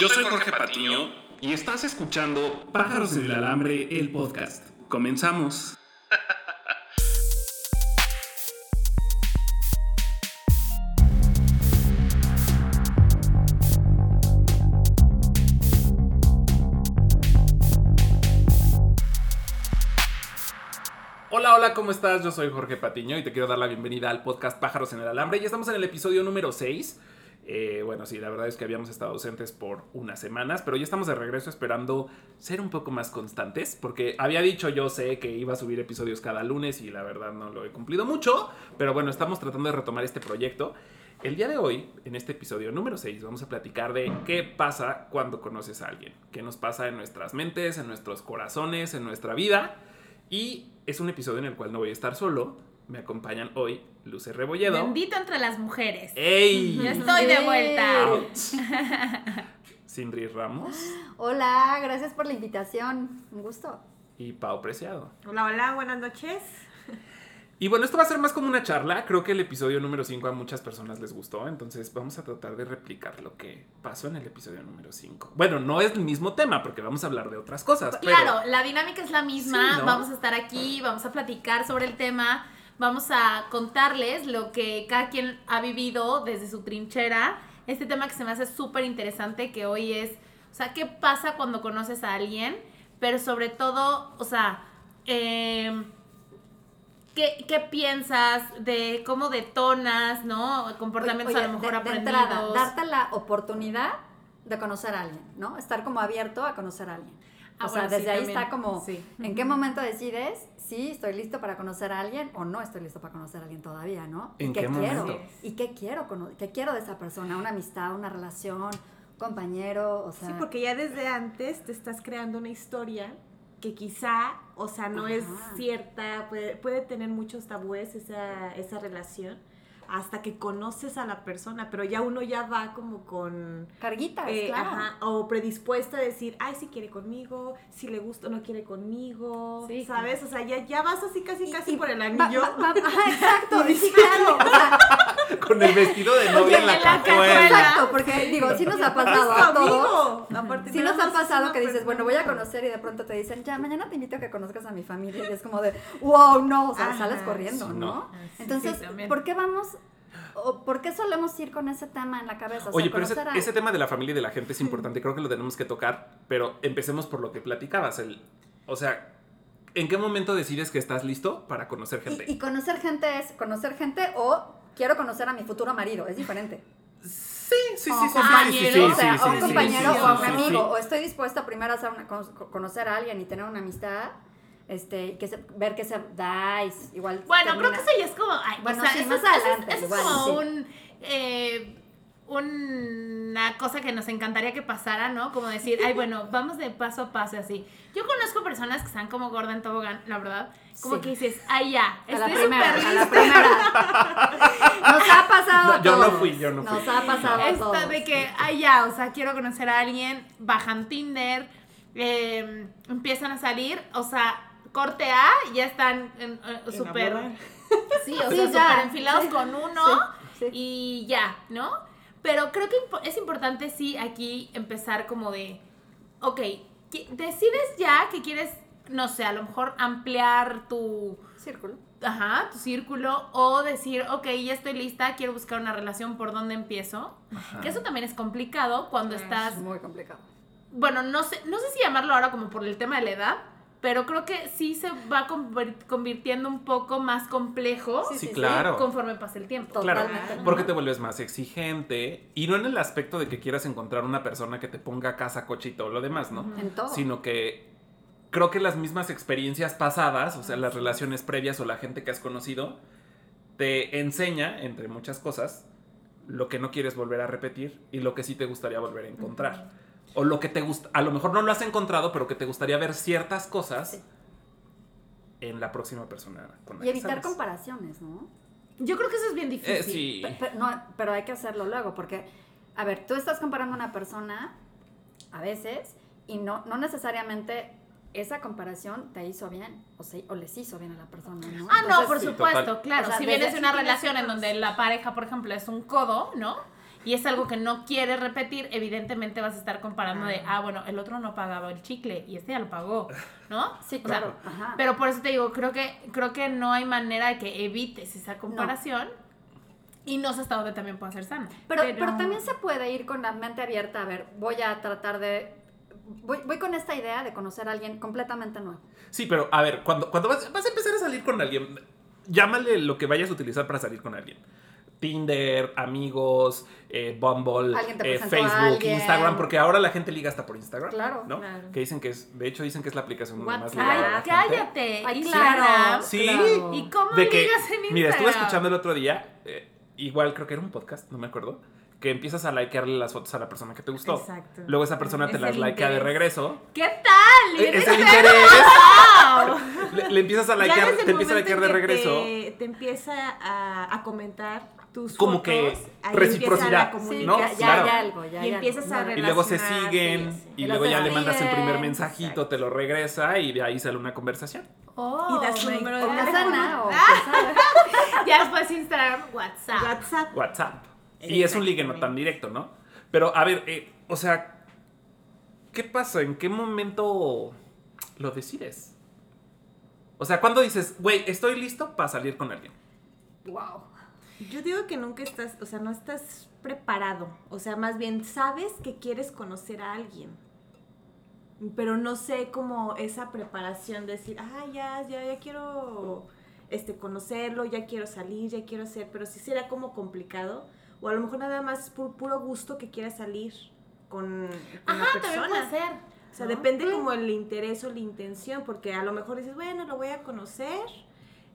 Yo soy Jorge Patiño y estás escuchando Pájaros en el Alambre, el podcast. Comenzamos. Hola, hola, ¿cómo estás? Yo soy Jorge Patiño y te quiero dar la bienvenida al podcast Pájaros en el Alambre. Y estamos en el episodio número 6. Eh, bueno, sí, la verdad es que habíamos estado ausentes por unas semanas, pero ya estamos de regreso esperando ser un poco más constantes, porque había dicho yo sé que iba a subir episodios cada lunes y la verdad no lo he cumplido mucho, pero bueno, estamos tratando de retomar este proyecto. El día de hoy, en este episodio número 6, vamos a platicar de qué pasa cuando conoces a alguien, qué nos pasa en nuestras mentes, en nuestros corazones, en nuestra vida. Y es un episodio en el cual no voy a estar solo, me acompañan hoy Luce Rebolledo. Bendito entre las mujeres. ¡Ey! Estoy de vuelta. Out. Sindri Ramos Hola, gracias por la invitación. Un gusto. y Pau Preciado. Hola, hola, buenas noches. Y bueno, esto va a ser más como una charla. Creo que el episodio número 5 a muchas personas les gustó. Entonces vamos a tratar de replicar lo que pasó en el episodio número 5. Bueno, no es el mismo tema porque vamos a hablar de otras cosas. pero- Claro, la dinámica es la misma. Sí, ¿no? Vamos a estar aquí, vamos a platicar sobre el tema, vamos a contarles lo que cada quien ha vivido desde su trinchera. Este tema que se me hace súper interesante, que hoy es, o sea, ¿qué pasa cuando conoces a alguien? Pero sobre todo, o sea, eh, ¿qué, qué piensas de cómo detonas, ¿no? Comportamientos Oye, a lo mejor de, de aprendidos. entrada, darte la oportunidad de conocer a alguien, ¿no? Estar como abierto a conocer a alguien. Ah, o sea, sí, desde ahí también. está como, Sí. ¿en qué momento decides si estoy listo para conocer a alguien o no estoy listo para conocer a alguien todavía, ¿no? ¿En ¿Y qué quiero? momento? ¿Y qué quiero? ¿Qué quiero de esa persona? ¿Una amistad, una relación, compañero? O sea, Sí, porque ya desde antes te estás creando una historia que quizá, o sea, no es cierta, puede, puede tener muchos tabúes esa, esa relación hasta que conoces a la persona, pero ya uno ya va como con... carguitas, eh, claro. ajá, o predispuesta a decir, ay, si quiere conmigo, si le gusta o no quiere conmigo, Sí, ¿sabes? O sea, ya, ya vas así casi, Y- casi y por el va- anillo. va- va- ajá, exacto, sí, claro. o sea, Con el vestido de novia en la la cajuela. Exacto, porque digo, sí nos ha pasado a todos. Aparte, Sí nos ha pasado que dices, bueno, voy a conocer y de pronto te dicen, ya, mañana te invito a que conozcas a mi familia. Y es como de, wow, no, o sea, Ajá, sales corriendo, sí, ¿no? Sí, Entonces, sí. ¿por qué vamos, o por qué solemos ir con ese tema en la cabeza? O sea, Oye, pero ese, conocer a- ese tema de la familia y de la gente es importante, creo que lo tenemos que tocar, pero empecemos por lo que platicabas. El, o sea, ¿en qué momento decides que estás listo para conocer gente? Y, y conocer gente es conocer gente o quiero conocer a mi futuro marido, es diferente. Sí, sí, sí, sí, sí, compañero, sí, sí, o sea, sí, a un compañero sí, o a un amigo, sí. o estoy dispuesta primero a hacer una, conocer a alguien y tener una amistad, este, que se- ver que se da y igual. Bueno, termina. creo que eso ya es como. ay, Bueno, o sea, sí, eso más es- eso es- adelante, eso es igual, como sí. un. eh, una cosa que nos encantaría que pasara, ¿no? Como decir, ay, bueno, vamos de paso a paso así. Yo conozco personas que están como gorda en tobogán, la verdad. Como Sí. que dices, ay, ya, A la estoy primera, a la primera. Nos ha pasado No, a yo no fui, yo no fui. Nos ha pasado a Esta de que, ay, ya, o sea, quiero conocer a alguien, bajan Tinder, eh, empiezan a salir, o sea, corte A, ya están en, eh, súper. Sí, o sea, ya, súper enfilados sí, con uno sí, sí. y ya, ¿no? Pero creo que es importante, sí, aquí empezar como de, ok, decides ya que quieres, no sé, a lo mejor ampliar tu, Círculo. ajá, tu círculo o decir, ok, ya estoy lista, quiero buscar una relación, ¿por dónde empiezo? Ajá. Que eso también es complicado cuando Es estás, muy complicado. bueno, no sé, no sé si llamarlo ahora como por el tema de la edad, pero creo que sí se va convirtiendo un poco más complejo Sí, Sí, sí, sí. claro. conforme pasa el tiempo. Claro, Totalmente. porque te vuelves más exigente y no en el aspecto de que quieras encontrar una persona que te ponga casa, coche y todo lo demás, ¿no? En todo. Sino que creo que las mismas experiencias pasadas, o sea, las relaciones previas o la gente que has conocido, te enseña, entre muchas cosas, lo que no quieres volver a repetir y lo que sí te gustaría volver a encontrar. O lo que te gusta, a lo mejor no lo has encontrado, pero que te gustaría ver ciertas cosas Sí. en la próxima persona. Con la Y evitar sales. comparaciones, ¿no? Yo creo que eso es bien difícil. Eh, sí. Pe- pe- no, pero hay que hacerlo luego, porque, a ver, tú estás comparando a una persona a veces y no, no necesariamente esa comparación te hizo bien o, se- o les hizo bien a la persona, ¿no? Ah, no, Entonces, por sí, supuesto, total. claro. O sea, si vienes de una relación en donde la pareja, por ejemplo, es un codo, ¿no? Y es algo que no quieres repetir, evidentemente vas a estar comparando de, ah, bueno, el otro no pagaba el chicle y este ya lo pagó, ¿no? Sí, O sea, claro. Ajá. pero por eso te digo, creo que, creo que no hay manera de que evites esa comparación y no sé hasta dónde también puede ser sana. Pero, pero también se puede ir con la mente abierta, a ver, voy a tratar de... Voy, voy con esta idea de conocer a alguien completamente nuevo. Sí, pero a ver, cuando, cuando vas, vas a empezar a salir con alguien, llámale lo que vayas a utilizar para salir con alguien. Tinder, amigos, eh, Bumble, eh, Facebook. Instagram, porque ahora la gente liga hasta por Instagram. Claro, ¿no? claro. Que dicen que es, de hecho dicen que es la aplicación donde más liga a la Ay, gente. cállate. Ay, claro. Sí. claro. ¿Y cómo De que, ligas en Instagram? mira, estuve escuchando el otro día, eh, igual creo que era un podcast, no me acuerdo, que empiezas a likearle las fotos a la persona que te gustó. Exacto. Luego esa persona te Es las likea de regreso. ¿Qué tal? ¿Eres Es el interés. ¡Wow! Le, le empiezas a likear, te empieza a likear de regreso. Te, te empieza a, a comentar tus Como fotos, que reciprocidad, Sí, ¿no? ya, ya Claro. hay algo, ya Y hay empiezas algo. a Y luego se siguen sí. y Y luego ya le mandas el primer mensajito, te lo regresa y de ahí sale una conversación. Oh, Y das tu my número de teléfono. Ah. Ya después Instagram, WhatsApp. WhatsApp. WhatsApp. Y es un ligue no tan directo, ¿no? Pero a ver, eh, o sea, ¿qué pasa? ¿En qué momento lo decides? O sea, ¿cuándo dices, güey, estoy listo para salir con alguien? Wow. Yo digo que nunca estás, o sea, no estás preparado. O sea, más bien sabes que quieres conocer a alguien. Pero no sé cómo esa preparación, decir, ah, ya, ya, ya quiero este, conocerlo, ya quiero salir, ya quiero hacer, pero sí será como complicado. O a lo mejor nada más por puro gusto que quieras salir con, con Ajá, la persona. puede ser. O sea, ¿no? depende como el interés o la intención, porque a lo mejor dices, bueno, lo voy a conocer,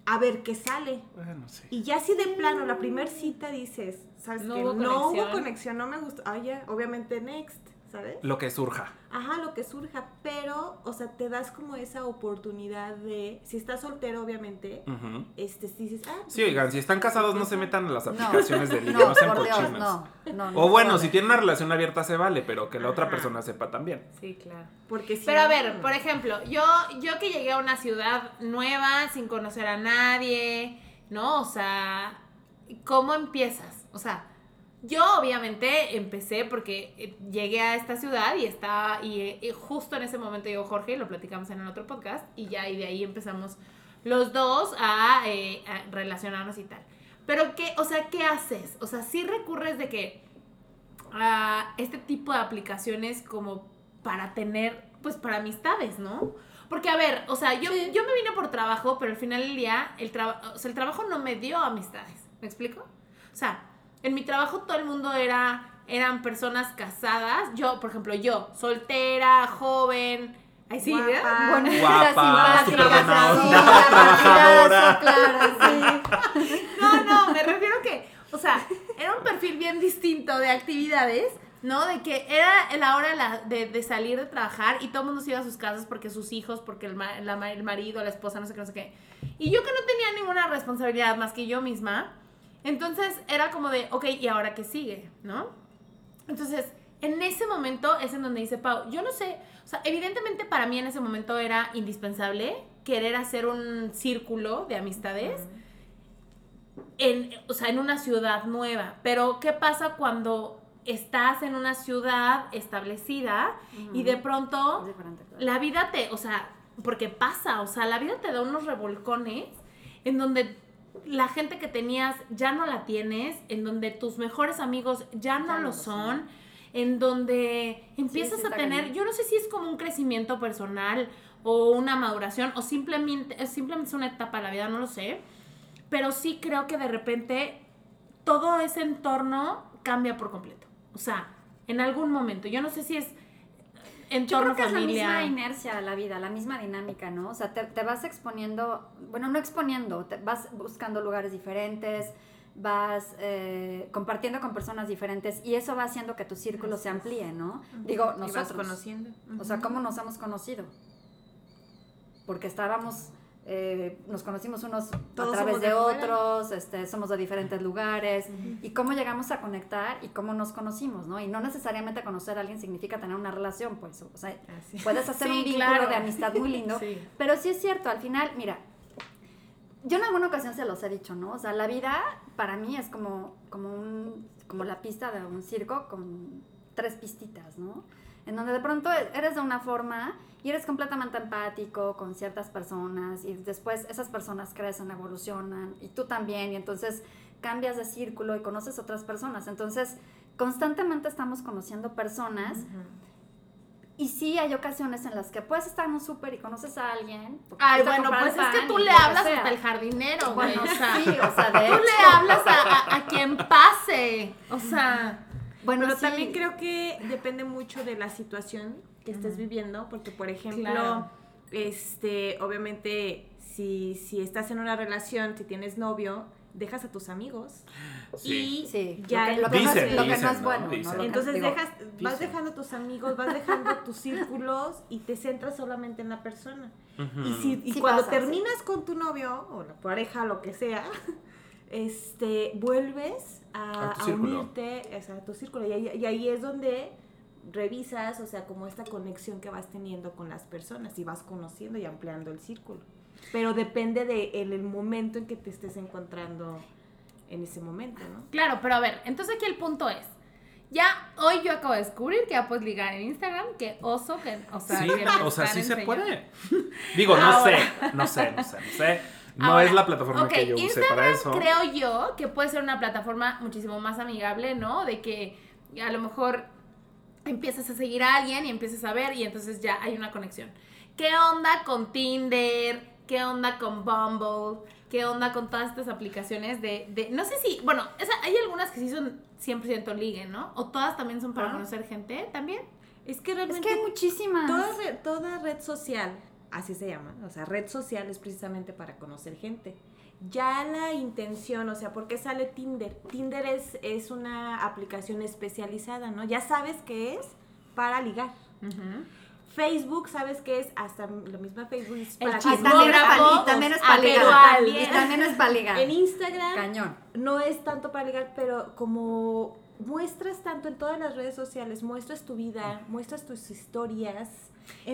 a ver qué sale. Bueno, sí. Y ya si de plano la primer cita dices, ¿sabes No qué? hubo no hubo conexión. conexión, no me gustó. Ah, ya, obviamente next, ¿sabes? Lo que surja. Ajá, lo que surja, pero, o sea, te das como esa oportunidad de, si estás soltero, obviamente, este, si dices, ah, pues, Sí, oigan, si están casados no se metan a las No. aplicaciones de ligue, no, No, sean por Dios, no. no, no O bueno, si tienen una relación abierta se vale, pero que la otra Ajá. persona sepa también. Sí, claro. porque si Pero a no- ver, por ejemplo, yo, yo que llegué a una ciudad nueva, sin conocer a nadie, ¿no? O sea, ¿cómo empiezas? O sea, yo obviamente empecé porque eh, llegué a esta ciudad y estaba, y, eh, y justo en ese momento llegó Jorge, y lo platicamos en el otro podcast, y ya, y de ahí empezamos los dos a, eh, a relacionarnos y tal. Pero qué, o sea, ¿qué haces? O sea, sí recurres de que a este tipo de aplicaciones como para tener, pues para amistades, ¿no? Porque, a ver, o sea, yo, Sí. yo me vine por trabajo, pero al final del día, el, traba- o sea, el trabajo no me dio amistades. ¿Me explico? O sea, en mi trabajo todo el mundo era, eran personas casadas. Yo, por ejemplo, yo, soltera, joven. Ay, sí, ¿eh? Guapa. Bonita, Guapa, sí, trabajadora. Claro, sí. No, no, me refiero que, o sea, era un perfil bien distinto de actividades, ¿no? De que era la hora la- de, de salir de trabajar y todo el mundo se iba a sus casas porque sus hijos, porque el, ma- la ma- el marido, la esposa, no sé qué, no sé qué. Y yo que no tenía ninguna responsabilidad más que yo misma, entonces era como de, ok, ¿y ahora qué sigue? ¿No? Entonces, en ese momento es en donde dice Pau, yo no sé, o sea, evidentemente para mí en ese momento era indispensable querer hacer un círculo de amistades en, o sea, en una ciudad nueva. Pero, ¿qué pasa cuando estás en una ciudad establecida y de pronto la vida te, o sea, porque pasa, o sea, la vida te da unos revolcones en donde la gente que tenías ya no la tienes, en donde tus mejores amigos ya no Ya no lo son, en donde empiezas sí, a tener, yo no sé si es como un crecimiento personal o una maduración o simplemente, simplemente es una etapa de la vida, no lo sé, pero sí creo que de repente todo ese entorno cambia por completo. O sea, en algún momento, yo no sé si es Yo entorno creo que es la misma inercia a la vida, la misma dinámica, ¿no? O sea, te, te vas exponiendo, bueno, no exponiendo, te vas buscando lugares diferentes, vas eh, compartiendo con personas diferentes y eso va haciendo que tu círculo se amplíe, ¿no? Digo, Y vas nosotros. conociendo. O sea, ¿cómo nos hemos conocido? Porque estábamos, eh, nos conocimos unos Todos a través de, otros, este, somos de diferentes lugares, y cómo llegamos a conectar y cómo nos conocimos, ¿no? Y no necesariamente conocer a alguien significa tener una relación, pues, o sea, Así. puedes hacer Sí, un vínculo claro. de amistad muy lindo, Sí. pero sí es cierto, al final, mira, yo en alguna ocasión se los he dicho, ¿no? O sea, la vida para mí es como, como un, como la pista de un circo con tres pistitas, ¿no? En donde de pronto eres de una forma y eres completamente empático con ciertas personas y después esas personas crecen, evolucionan y tú también y entonces cambias de círculo y conoces otras personas. Entonces, constantemente estamos conociendo personas. Y sí hay ocasiones en las que puedes estar en un súper y conoces a alguien. Ay, bueno, pues es que tú le hablas sea. hasta el jardinero, güey. Bueno, o sea, sí, o sea, de tú hecho. le hablas a, a- a quien pase. O sea, Bueno, Pero sí. también creo que depende mucho de la situación que estés viviendo, porque por ejemplo, Claro. este, obviamente, si, si estás en una relación, si tienes novio, dejas a tus amigos Sí. y Sí, ya lo que, lo que no, es, Dicen, lo que no dicen, es ¿no? bueno. ¿no? Dicen. Entonces digo, dejas, vas dicen. dejando a tus amigos, vas dejando tus círculos y te centras solamente en la persona. Y, si, y Sí cuando pasa, sí. terminas con tu novio o la pareja, lo que sea, este, vuelves a, A unirte o sea, a tu círculo. Y ahí, y ahí es donde revisas, o sea, como esta conexión que vas teniendo con las personas y vas conociendo y ampliando el círculo. Pero depende de el, el momento en que te estés encontrando en ese momento, ¿no? claro, pero a ver, entonces aquí el punto es. Ya hoy yo acabo de descubrir que ya puedes ligar en Instagram, que oso, que, o sea, Sí, que o sea, sí se puede. Digo, no Ahora. sé, no sé, no sé, no sé. No Ahora, es la plataforma ok, que yo use Instagram para eso. Creo yo que puede ser una plataforma muchísimo más amigable, ¿no? De que a lo mejor empiezas a seguir a alguien y empiezas a ver y entonces ya hay una conexión. ¿Qué onda con Tinder? ¿Qué onda con Bumble? ¿Qué onda con todas estas aplicaciones de... de- no sé si... Bueno, esa- hay algunas que sí son 100% ligue, ¿no? O todas también son para Ah. conocer gente también. Es que Es realmente que hay muchísimas. Toda, re- toda red social, así se llama, o sea, red social es precisamente para conocer gente. Ya la intención, o sea, ¿por qué sale Tinder? Tinder es, es una aplicación especializada, ¿no? Ya sabes que es para ligar. Facebook, ¿sabes qué es? Hasta la misma Facebook es El para Y chismógrafo, también es chismógrafo. para, y también es Ah, para ligar. Y también es para ligar. En Instagram Cañón. no es tanto para ligar, pero como muestras tanto en todas las redes sociales, muestras tu vida, muestras tus historias.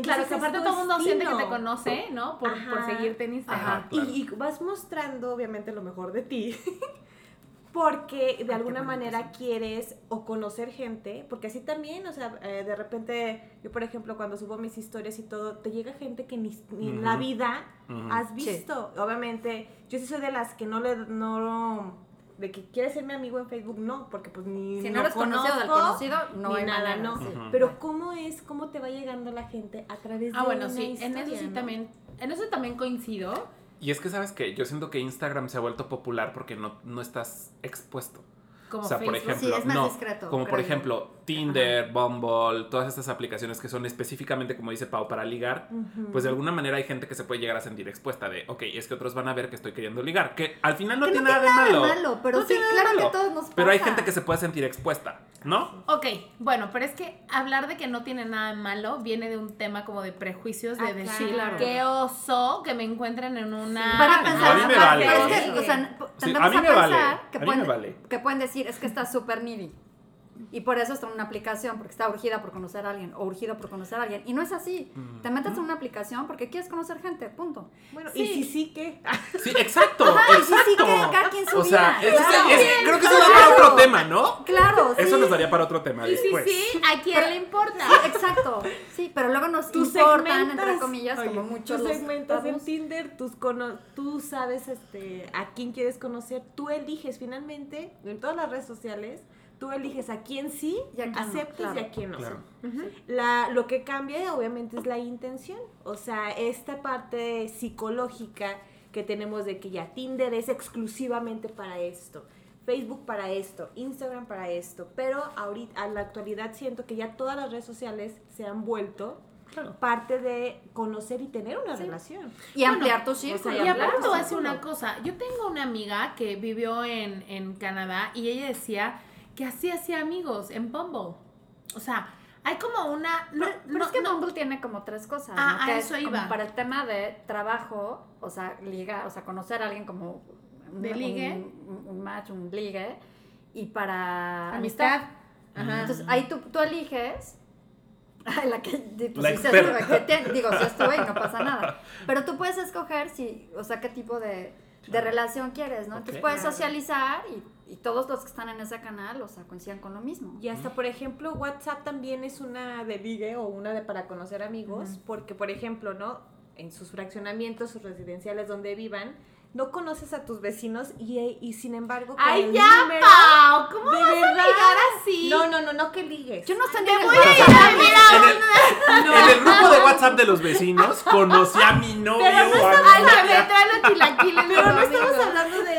Claro, entonces que es aparte todo el mundo siente que te conoce, ¿no? Por, por seguirte en Instagram. Ajá. claro. Y, y vas mostrando, obviamente, lo mejor de ti. Porque de alguna manera quieres o conocer gente, porque así también, o sea, eh, de repente, yo por ejemplo, cuando subo mis historias y todo, te llega gente que ni, ni en la vida has visto. Obviamente, yo sí soy de las que no le, no, de que quieres ser mi amigo en Facebook, no, porque pues ni Si no lo eres conocido del conozco, conocido, no ni hay nada, manera, no. sí. Pero cómo es, cómo te va llegando la gente a través de Ah, bueno, una sí, en eso sí ¿no? también, en eso también coincido. Y es que, ¿sabes qué? Yo siento que Instagram se ha vuelto popular porque no, no estás expuesto. Como o sea, por Facebook. ejemplo, Sí, es más no, discreto, como por yo. ejemplo Tinder, Bumble, todas estas aplicaciones que son específicamente, como dice Pau, para ligar, pues de alguna manera hay gente que se puede llegar a sentir expuesta de, ok, es que otros van a ver que estoy queriendo ligar, que al final no Que tiene nada de malo. pero No sí, tiene nada de claro malo. que todos nos Pero hay pasa. gente que se puede sentir expuesta, ¿no? Ok, bueno, pero es que hablar de que no tiene nada de malo viene de un tema como de prejuicios, de Ah, decir, claro. qué oso que me encuentren en una... Para a pensar, mí me vale. es que, Sí. o sea, Sí, a mí me pensar vale, que, a mí pueden, me vale. que pueden decir, es que está súper needy. Y por eso está en una aplicación, porque está urgida por conocer a alguien, o urgido por conocer a alguien. Y no es así. Mm. Te metes en una aplicación porque quieres conocer gente, punto. Bueno, Sí. y si sí, ¿qué? Sí, exacto, y sí, sí, exacto. que cada quien su o sea, vida, es- claro. es- creo que eso da para otro tema, ¿no? Claro, sí. Eso nos daría para otro tema Y sí, después. sí, ¿a quién le importa? Exacto. Sí, pero luego nos Tú importan, entre comillas, oye, como muchos Tú los segmentas en. Tinder, tus cono- tú sabes este, a quién quieres conocer, tú eliges finalmente, en todas las redes sociales, tú eliges a quién sí Y a quién no, aceptas claro. y a quién no. Claro. La, lo que cambia obviamente es la intención, o sea, esta parte psicológica que tenemos de que ya Tinder es exclusivamente para esto, Facebook para esto, Instagram para esto, pero ahorita a la actualidad siento que ya todas las redes sociales se han vuelto Claro. parte de conocer y tener una Sí. relación. Y ampliar tu o sea, círculo. Y aparte voy a decir una cosa. Yo tengo una amiga que vivió en, en Canadá y ella decía que así hacía amigos en Bumble. O sea, hay como una... No, Pero, pero no, es que no- Bumble tiene como tres cosas. Ah, ¿no? a Que eso es iba. como para el tema de trabajo, o sea, liga, o sea, conocer a alguien como un, De ligue. un, un match, un ligue, y para amistad. Ajá. Entonces ahí tú, tú eliges. Ay, la que, pues, La sí se que te- digo, si estuve y no pasa nada. Pero tú puedes escoger si, o sea, qué tipo de de relación quieres, ¿no? Entonces Ok. puedes socializar y, y todos los que están en ese canal, o sea, coinciden con lo mismo. Y hasta, por ejemplo, WhatsApp también es una de ligue o una de para conocer amigos, porque, por ejemplo, ¿no? En sus fraccionamientos, sus residenciales donde vivan, no conoces a tus vecinos y, y sin embargo... con ¡Ay, el ya, número- Pau! ¿Cómo ¿De vas a verdad? ligar así? No, no, no, no que ligues. Yo no Te en el voy a ir a mira, En el, en el grupo de WhatsApp de los vecinos conocí a mi novio Pero no o a mi al me los chilaquiles. Pero no estamos hablando de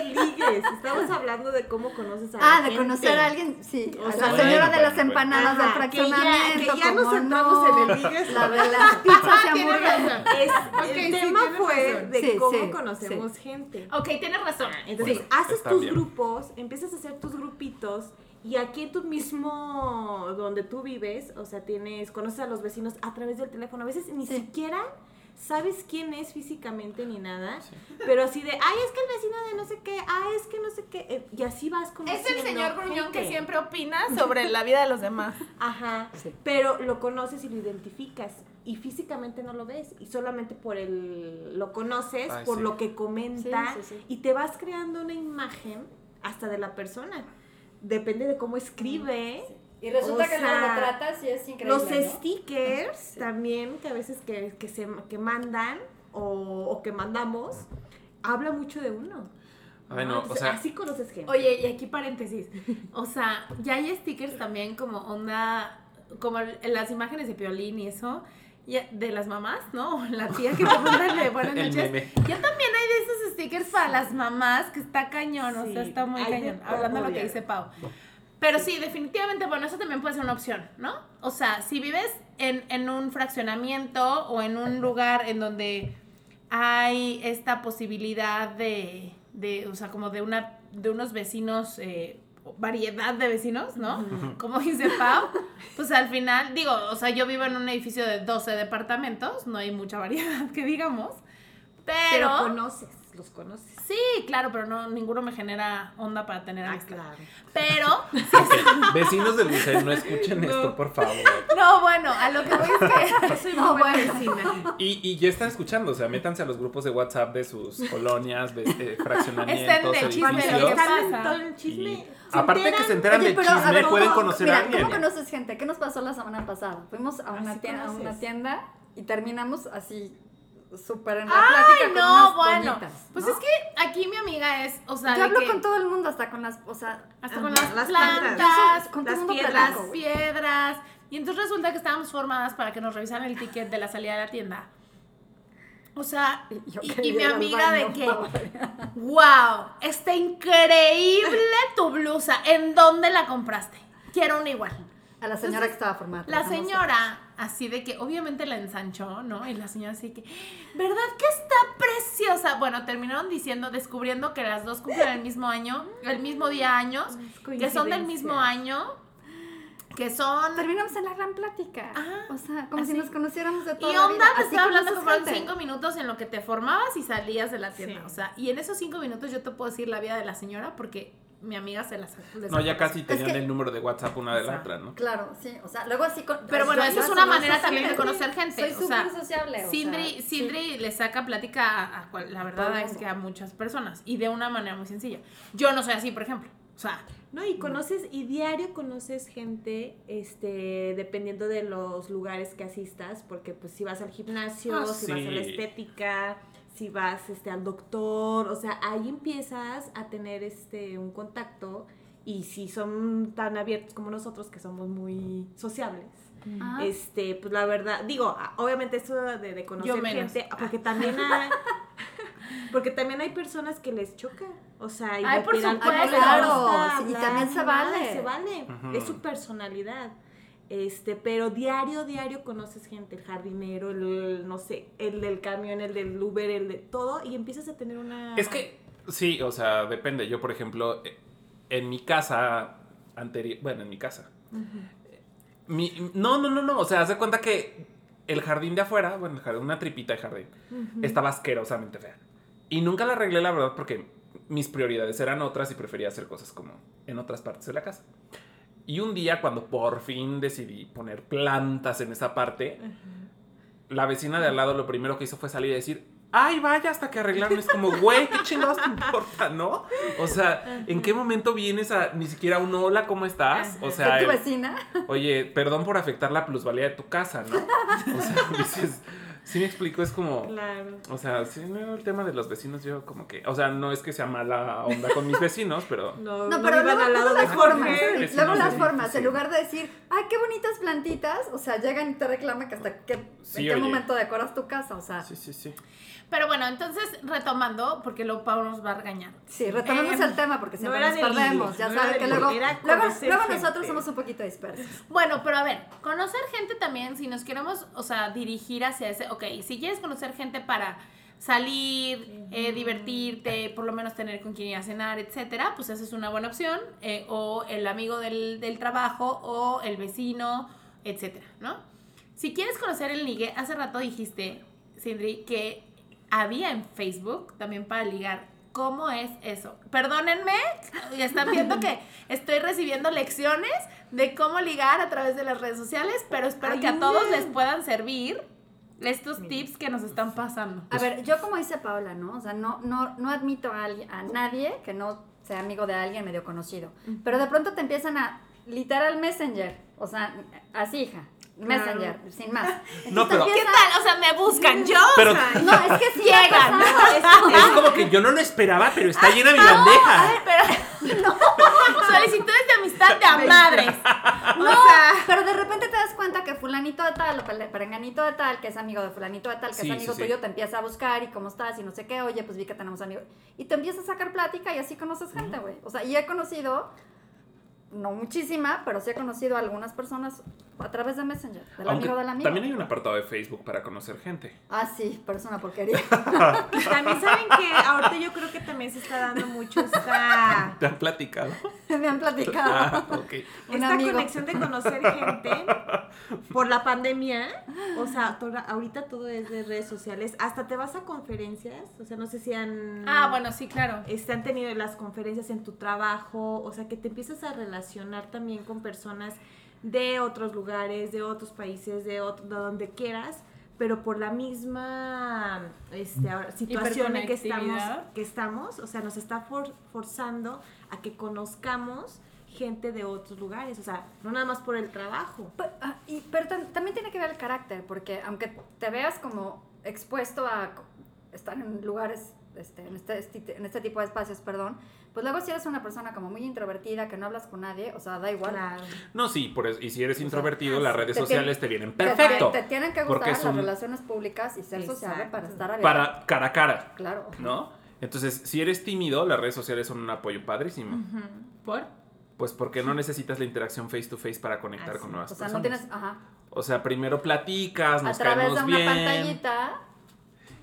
estamos hablando de cómo conoces a la Ah, de gente. conocer a alguien, sí. O a sea, la señora bueno, de las empanadas Ajá, del que ya- fraccionamiento. que ya nos ¿cómo centramos no? en el ligue. La de las pizzas y Ah, hamburguesas. razón. Es, Ok, el tema fue razón. de Sí, cómo sí, conocemos gente. Ok, tienes razón. Entonces, Sí. haces está tus bien. grupos, empiezas a hacer tus grupitos y aquí en tu mismo, donde tú vives, o sea, tienes, conoces a los vecinos a través del teléfono. A veces ni Sí. siquiera sabes quién es físicamente ni nada, pero así de, ay, es que el vecino de no sé qué, ay, es que no sé qué, eh, y así vas Es conociendo el señor Gruñón que siempre opina sobre la vida de los demás. Ajá, Sí. pero lo conoces y lo identificas y físicamente no lo ves y solamente por el lo conoces, Ay, por sí. lo que comenta Sí, sí, sí. y te vas creando una imagen hasta de la persona. Depende de cómo escribe. Y resulta que luego lo tratas y es increíble. Los ¿no? stickers también que a veces que, que se que mandan o, o que mandamos habla mucho de uno. Ay, no, o Entonces, sea, así conoces gente. Oye, y aquí paréntesis. O sea, ya hay stickers también como onda, como en las imágenes de Piolín y eso, de las mamás, ¿no? La tía que te mandan de buenas El noches. meme. Ya también hay de esos stickers para las mamás que está cañón, o sea, está muy cañón. Hablando de lo que dice Pau. Pero sí, definitivamente, bueno, eso también puede ser una opción, ¿no? O sea, si vives en, en un fraccionamiento o en un lugar en donde hay esta posibilidad de, de o sea, como de una de unos vecinos, eh, variedad de vecinos, ¿no? Como dice Pau, pues al final, digo, o sea, yo vivo en un edificio de 12 departamentos, no hay mucha variedad que digamos, pero pero... conoces, los conoces. Sí, claro, pero no, ninguno me genera onda para tener Ah, amistad. claro. Pero, Vecinos del Liceo, no escuchen esto, por favor. no, bueno, a lo que voy es que... Soy No, muy buena bueno. vecina. Y, y ya están escuchando, o sea, métanse a los grupos de WhatsApp de sus colonias, de, eh, fraccionamientos, Estén chisme de edificios. Están en todo el chisme. Y aparte que se enteran Oye, del pero, chisme, ver, pueden ¿cómo- conocer mira, a alguien. ¿Cómo conoces gente? ¿Qué nos pasó la semana pasada? Fuimos a una, Así tienda, a una tienda y terminamos así súper en la Ay, plática con no, unas bueno. doñitas, Pues ¿no? es que aquí mi amiga es, o sea, Yo hablo que con todo el mundo, hasta con las, o sea, hasta con las, las plantas, plantas, con todo las el mundo piedras, las piedras. Y entonces resulta que estábamos formadas para que nos revisaran el ticket de la salida de la tienda. O sea, Y mi amiga de que, wow, está increíble tu blusa. ¿En dónde la compraste? Quiero una igual. A la señora que estaba formada. La señora, así de que obviamente la ensanchó, ¿no? Y la señora así que, ¿verdad que está preciosa? Bueno, terminaron diciendo, descubriendo que las dos cumplen el mismo año, el mismo día años, que son del mismo año, que son... Terminamos en la gran plática. Ajá, o sea, como así. si nos conociéramos de toda Y la onda, vida. te estoy hablando que fueron cinco minutos en lo que te formabas y salías de la tienda. Sí. O sea, y en esos cinco minutos yo te puedo decir la vida de la señora porque mi amiga se las No, ya casi tenían que- el número de WhatsApp una de la otra, ¿no? Claro, sí. O sea, luego así. con- Pero bueno, esa es una manera también de conocer gente. Soy súper sociable. o Sindri, sea, sí. Sindri le saca plática a, a cual- la verdad es mundo. que a muchas personas y de una manera muy sencilla. Yo no soy así, por ejemplo. O sea, No, y conoces, y diario conoces gente, este, dependiendo de los lugares que asistas, porque pues si vas al gimnasio, Ah, si vas a la estética, si vas este al doctor, o sea, ahí empiezas a tener este un contacto y si son tan abiertos como nosotros que somos muy sociables. Ah, Este, pues la verdad, digo, obviamente eso de, de conocer Yo menos. gente, porque también hay, porque también hay personas que les choca, o sea, y Ay, por supuesto. Claro, gusta y también se vale. se vale, es su personalidad. Este, pero diario, diario conoces gente, el jardinero, el, no sé, el del camión, el del Uber, el de todo, y empiezas a tener una... Es que, sí, o sea, depende. Yo, por ejemplo, en mi casa anterior, bueno, en mi casa. mi- no, no, no, no, o sea, haz de cuenta que el jardín de afuera, bueno, el jardín, una tripita de jardín, estaba asquerosamente fea. Y nunca la arreglé, la verdad, porque mis prioridades eran otras y prefería hacer cosas como en otras partes de la casa. Y un día, cuando por fin decidí poner plantas en esa parte, la vecina de al lado lo primero que hizo fue salir y decir, ay, vaya, hasta que arreglaron. Es como, güey, ¿qué chingados te importa, no? O sea, ¿en qué momento vienes a ni siquiera un hola, ¿cómo estás? O sea, Soy tu vecina. oye, perdón por afectar la plusvalía de tu casa, ¿no? O sea, dices, sí me explico, es como... Claro. O sea, sí, no, el tema de los vecinos, yo como que, o sea, no es que sea mala onda con mis vecinos, pero No, No, no pero luego, al lado de las formas. Jorge. Vecinos Luego las formas. sí. En lugar de decir, ay, qué bonitas plantitas, o sea, llegan y te reclaman que hasta qué, Sí, en qué oye. momento decoras tu casa, o sea. sí, sí, sí. Pero bueno, entonces retomando, porque luego Pau nos va a regañar. Sí, retomemos Eh, el tema porque siempre no nos perdemos. Ya no saben que luego, luego, luego nosotros somos un poquito dispersos. Bueno, pero a ver, conocer gente también, si nos queremos, o sea, dirigir hacia ese, ok, si quieres conocer gente para salir, eh, divertirte, por lo menos tener con quien ir a cenar, etcétera, pues esa es una buena opción, eh, o el amigo del, del trabajo, o el vecino, etcétera, ¿no? Si quieres conocer el ligue, hace rato dijiste, Sindri, que había en Facebook también para ligar. ¿Cómo es eso? Perdónenme, están viendo que estoy recibiendo lecciones de cómo ligar a través de las redes sociales, pero espero que a todos les puedan servir estos tips que nos están pasando. A ver, yo como dice Paula, ¿no? O sea, no, no, no admito a, alguien, a nadie que no sea amigo de alguien medio conocido. Pero de pronto te empiezan a, literal, Messenger. O sea, así, hija. Messenger, sin más. No, Entonces pero- te ¿Qué tal? O sea, me buscan yo. Pero- o sea, No, es que sí Llegan. Es como que yo no lo esperaba, pero está llena mi bandeja. pero solicitudes de amistad de a madres. O No, sea, pero de repente te das cuenta que fulanito de tal o perenganito de tal, que es amigo de fulanito de tal, que Sí, es amigo sí, sí. tuyo, te empieza a buscar y cómo estás y no sé qué, oye, pues vi que tenemos amigos. Y te empieza a sacar plática y así conoces gente, güey. O sea, y he conocido, no muchísima, pero sí he conocido a algunas personas a través de Messenger, del Aunque amigo del amigo. también hay un apartado de Facebook para conocer gente. Ah, sí, pero es una porquería. Y también saben que ahorita yo creo que también se está dando mucho esta, ¿Te han platicado? Me han platicado. Ah, esta amigo. conexión de conocer gente por la pandemia. O sea, toda- ahorita todo es de redes sociales. Hasta te vas a conferencias. O sea, no sé si han... ah, bueno, sí, claro. este, han tenido las conferencias en tu trabajo, o sea, que te empiezas a relacionar también con personas de otros lugares, de otros países, de, ot- de donde quieras, pero por la misma este, situación en que estamos, que estamos, o sea, nos está for- forzando a que conozcamos gente de otros lugares, o sea, no nada más por el trabajo. Ah, y- pero tam- también tiene que ver el carácter, porque aunque te veas como expuesto a estar en lugares, este, en, este, este- en este tipo de espacios, perdón, pues luego si eres una persona como muy introvertida, que no hablas con nadie, o sea, da igual. Claro. No, sí, por eso- y si eres sea, introvertido, las redes te sociales te vienen perfecto. Te, te tienen que gustar las un- relaciones públicas y ser sociable Exacto. para estar abierto. Para cara a cara, Claro. ¿no? Entonces, si eres tímido, las redes sociales son un apoyo padrísimo. ¿Por? Pues porque no necesitas la interacción face to face para conectar Así con nuevas O sea, personas. no tienes, ajá, O sea, primero platicas, a nos través caemos de una bien pantallita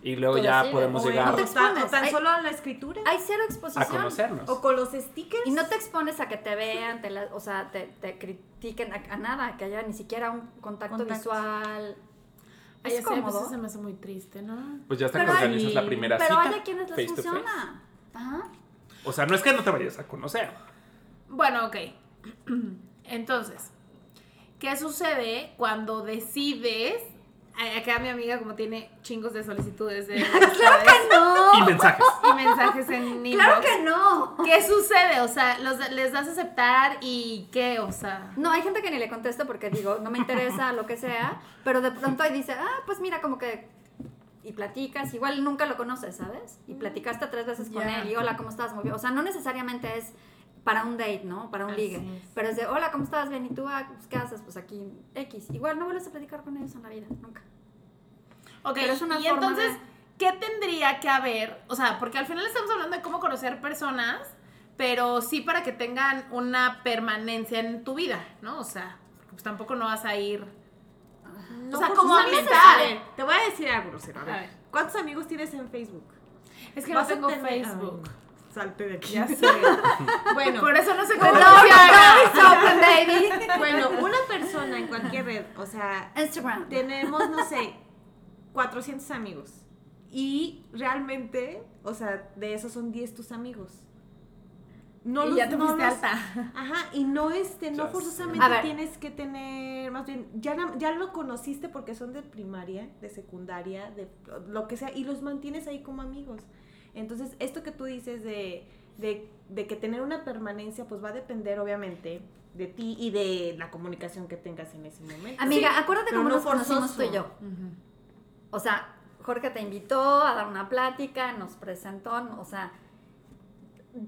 y luego ya podemos llegar no te o tan, expones. o tan Hay- solo a la escritura. hay cero a exposición. conocernos. O con los stickers. Y no te expones a que te vean, te la- o sea, te, te critiquen, a, a nada, que haya ni siquiera un contacto Contacto. visual. Ay, Es pues cómodo. eso se me hace muy triste, ¿no? Pues ya hasta que Pero hay- organizas la primera Pero cita. hay a quienes les funciona. Ajá. O sea, no es que no te vayas a conocer. Bueno, ok. Entonces, ¿qué sucede cuando decides? Acá mi amiga como tiene chingos de solicitudes de ¡Claro que no! Y mensajes. y mensajes en inbox. ¡Claro que no! ¿Qué sucede? O sea, los, les das a aceptar y qué, o sea. No, hay gente que ni le contesto porque digo, no me interesa, lo que sea, pero de pronto ahí dice, ah, pues mira, como que... Y platicas, igual nunca lo conoces, ¿sabes? Y platicaste tres veces con él y hola, ¿cómo estás? Muy bien. O sea, no necesariamente es para un date, ¿no? Para un Así ligue. es. Pero es de, hola, ¿cómo estás? Bien, ¿y tú? Ah, pues, ¿qué haces? Pues aquí, X. Igual no vuelves a platicar con ellos en la vida, nunca. Ok, Pero es una y forma entonces, de- ¿qué tendría que haber? O sea, porque al final estamos hablando de cómo conocer personas, pero sí para que tengan una permanencia en tu vida, ¿no? O sea, pues tampoco no vas a ir. No, o sea, pues, como amistad. Te voy a decir algo, grosero. A A ver. ¿Cuántos amigos tienes en Facebook? Es que no tengo Facebook. Salte de aquí. Ya sé. Bueno, Por eso no open, baby. bueno, una persona en cualquier red, o sea, Instagram. tenemos, no sé, 400 amigos. Y realmente, o sea, de esos son 10 tus amigos. no y los- ya te no los- alta. Ajá, y no este, no forzosamente tienes que tener, más bien, ya, ya lo conociste porque son de primaria, de secundaria, de lo que sea, y los mantienes ahí como amigos. Entonces, esto que tú dices de, de, de que tener una permanencia, pues va a depender, obviamente, de ti y de la comunicación que tengas en ese momento. Amiga, Sí, acuérdate cómo no nos conocimos tú y yo. O sea, Jorge te invitó a dar una plática, nos presentó, o sea,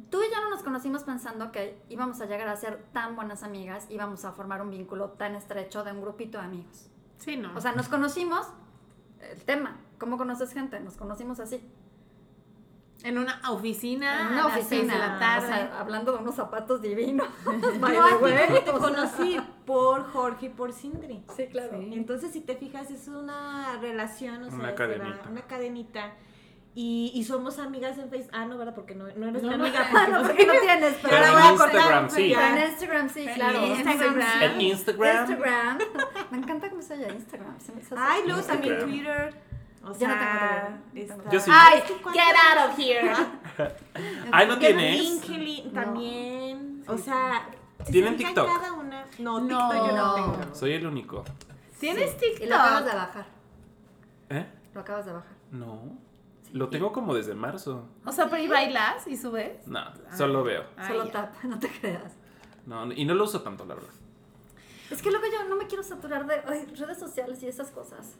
tú y yo no nos conocimos pensando que íbamos a llegar a ser tan buenas amigas, íbamos a formar un vínculo tan estrecho de un grupito de amigos. Sí, no. O sea, nos conocimos, el tema, ¿cómo conoces gente? Nos conocimos así. En una oficina. En una a oficina, de la tarde. o sea, hablando de unos zapatos divinos. A cómo te conocí por Jorge y por Sindri. Sí, claro. Sí. Entonces, si te fijas, es una relación, o sea, Una cadenita. una cadenita. Y, y somos amigas en Facebook. Ah, no, ¿verdad? Porque no, no eres No, mi no. amiga. Ah, no, pues, porque no tienes, Pero pero en ahora voy a Instagram, sí. Pero en Instagram sí, claro. En Instagram. En Instagram. Instagram. Me encanta cómo se oye Instagram. Se me hace- Ay, luego también. Twitter. O Yo no tengo sea, Yo sí. Ay, get out of here. Ay, ¿no tienes? También. O sea, ¿Tienen TikTok? Cada una. No, No. TikTok yo no tengo. Soy el único. ¿Tienes Y lo acabas de TikTok? bajar. ¿Eh? Lo acabas de bajar. No. Lo tengo como desde marzo. O sea, pero ¿y bailas y subes? No, solo veo. Ay, Solo tap, no te creas. No, y no lo uso tanto, la verdad. Es que luego yo no me quiero saturar de ay, redes sociales y esas cosas.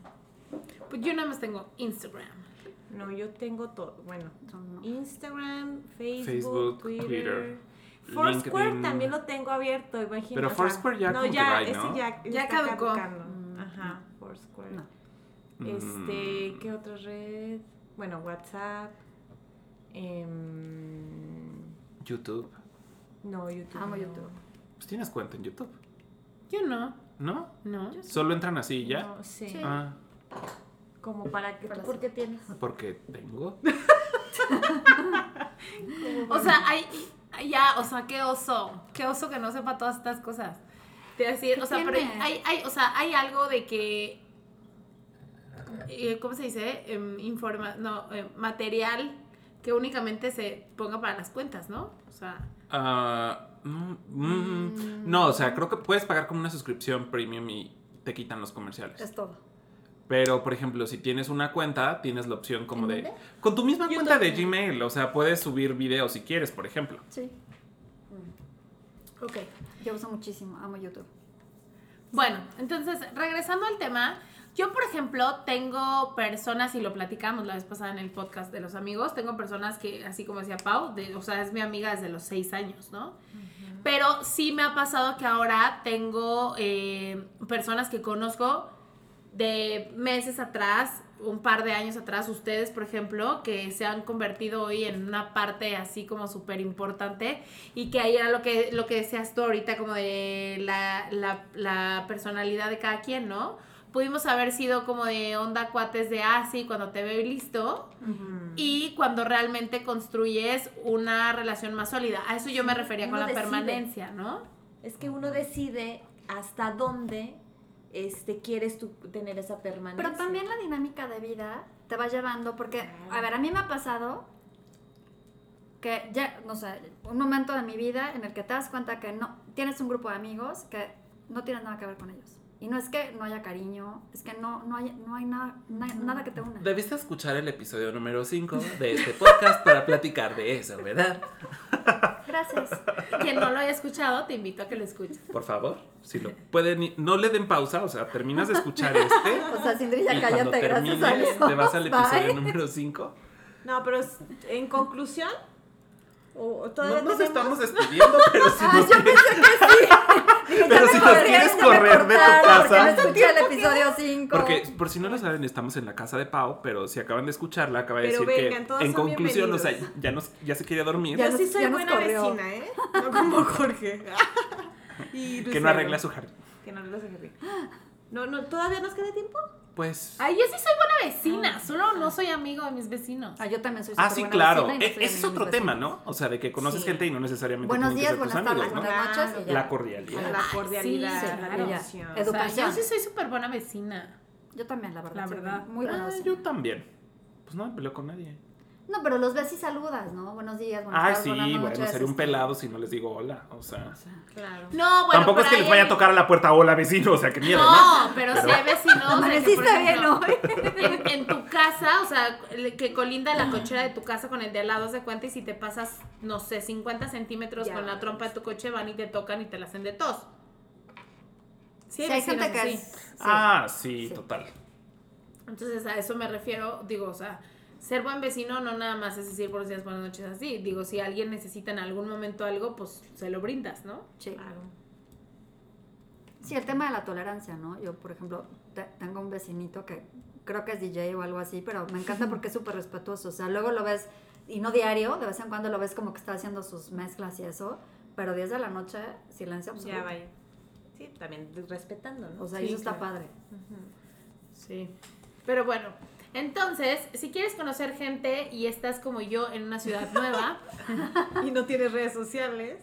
Pues yo nada más tengo Instagram. No, yo tengo todo. Bueno, No, no. Instagram, Facebook, Facebook, Twitter. Twitter, Foursquare LinkedIn. también lo tengo abierto, imagínate. Pero Foursquare ya no, ya, ese ¿no? ya, Ya está caducó. caducando. Mm, Ajá, Foursquare. No. Este, Mm, ¿qué otra red? Bueno, WhatsApp. em, YouTube. no, YouTube. Amo no. YouTube. Pues tienes cuenta en YouTube, Yo no. ¿no? No. Solo entran así y ya. No, sí. Sí. Ah, Como para que. Para ¿Tú por qué tienes? porque tengo. O sea, hay, ya, o sea, qué oso, qué oso que no sepa todas estas cosas. Te decir, ¿Qué o sea, pero hay, hay, o sea, hay algo de que, eh, ¿cómo se dice? Em, informa, no, eh, material que únicamente se ponga para las cuentas, ¿no? O sea, Ah, mm, mm, no, o sea, creo que puedes pagar como una suscripción premium y te quitan los comerciales. Es todo. Pero, por ejemplo, si tienes una cuenta, tienes la opción como ¿En de... dónde? Con tu misma YouTube. cuenta de Gmail, o sea, puedes subir videos si quieres, por ejemplo. Sí. ok. Yo uso muchísimo, amo YouTube. Bueno, entonces, regresando al tema, yo, por ejemplo, tengo personas, y lo platicamos la vez pasada en el podcast de los amigos, tengo personas que, así como decía Pau, de, o sea, es mi amiga desde los seis años, ¿no? Pero sí me ha pasado que ahora tengo eh, personas que conozco de meses atrás, un par de años atrás, ustedes, por ejemplo, que se han convertido hoy en una parte así como súper importante y que ahí era lo que, lo que decías tú ahorita, como de la, la, la personalidad de cada quien, ¿no? Pudimos haber sido como de onda cuates de, ah, sí, cuando te veo y listo, y cuando realmente construyes una relación más sólida. A eso yo me refería con la decide. permanencia, ¿no? Es que uno decide hasta dónde este, quieres tú tener esa permanencia. Pero también la dinámica de vida te va llevando, porque, a ver, a mí me ha pasado que ya, no sé, un momento de mi vida en el que te das cuenta que no, tienes un grupo de amigos que no tienes nada que ver con ellos. Y no es que no haya cariño, es que no, no, hay, no hay nada, na- nada que te una. Debiste escuchar el episodio número 5 de este podcast para platicar de eso, ¿verdad? Gracias. Quien no lo haya escuchado, te invito a que lo escuches. Por favor, si lo pueden, no le den pausa, o sea, terminas de escuchar este O sea, Sindri, ya y cuando cállate, gracias a termines Dios. te vas al episodio Bye. número 5. No, pero en conclusión, o, o No todavía nos tenemos- estamos despidiendo, pero si Ah, nos yo quieres, pensé que sí. Pero si nos quieres correr de tu casa. no escuché el episodio 5. Porque, por si no lo saben, estamos en la casa de Pau, pero si acaban de escucharla, acaba de Pero decir vengan, que en conclusión, o sea, ya, nos, ya se quería dormir, Ya Yo sí soy ya buena corrió. vecina, ¿eh? No como Jorge. Y que no arregla su jardín. Que no arregla su jardín. No, no, ¿todavía nos queda tiempo? Pues... Ay, yo sí soy buena vecina, solo no soy amigo de mis vecinos. Ah, yo también soy Ah, súper sí, buena claro. vecina y no E- soy ese es de otro mis tema, vecinos. ¿no? O sea, de que conoces Sí. gente y no necesariamente Buenos tienen que días, ser tus buenas tardes, amigos, ¿no? buenas noches y ya. La cordialidad. La cordialidad, sí, la claro. relación. Ya. O sea, Educación. yo sí soy súper buena vecina. Yo también, la verdad. La soy verdad. Muy buena Ah, vecina. yo también. Pues no me peleo con nadie. No, pero los ves y saludas, ¿no? Buenos días, buenas Ay, tardes, sí, buenas bueno, sería un pelado si no les digo hola. O sea. o sea, Claro. No, bueno, Tampoco es pero que les vaya a tocar a la puerta, hola vecino, o sea, qué miedo, ¿no? No, pero si hay vecinos. o sea, que, por Amaneciste bien hoy. en, en tu casa, o sea, que colinda la cochera de tu casa con el de al lado, se cuenta, y si te pasas, no sé, 50 centímetros Ya. con la trompa de tu coche, van y te tocan y te la hacen de tos. Sí, Sí, hay gente vecinos que así. es... sí. Ah, sí, Sí. total. Entonces, a eso me refiero, digo, o sea, ser buen vecino no nada más es decir buenos días, buenas noches, así. Digo, si alguien necesita en algún momento algo, pues se lo brindas, ¿no? Sí. Claro. Sí, el tema de la tolerancia, ¿no? Yo, por ejemplo, te- tengo un vecinito que creo que es DJ o algo así, pero me encanta porque es súper respetuoso. O sea, luego lo ves, y no diario, de vez en cuando lo ves como que está haciendo sus mezclas y eso, pero 10 de la noche, silencio absoluto. Ya vaya. Sí, también respetando, ¿no? O sea, Sí, eso está padre. Sí. Pero bueno, entonces, si quieres conocer gente y estás como yo en una ciudad nueva, Y no tienes redes sociales.